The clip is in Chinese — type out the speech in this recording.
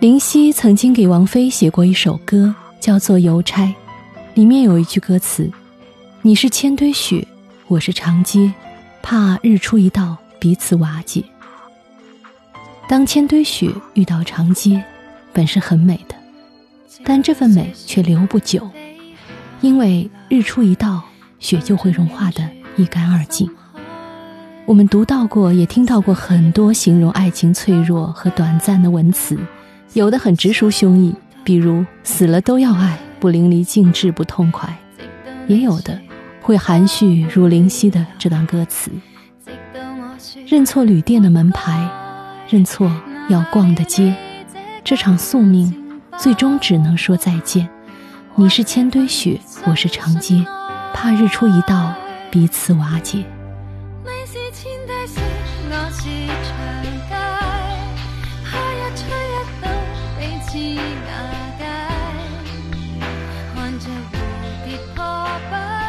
林夕曾经给王菲写过一首歌，叫做《邮差》，里面有一句歌词：“你是千堆雪，我是长街，怕日出一到，彼此瓦解。”当千堆雪遇到长街，本是很美的，但这份美却留不久，因为日出一到，雪就会融化的一干二净。我们读到过，也听到过很多形容爱情脆弱和短暂的文词。有的很直抒胸臆比如死了都要爱不淋漓尽致不痛快也有的会含蓄如灵犀的这段歌词。认错旅店的门牌认错要逛的街这场宿命最终只能说再见。你是千堆雪我是长街怕日出一到彼此瓦解。你是千堆雪我是长街 Sweet Papa.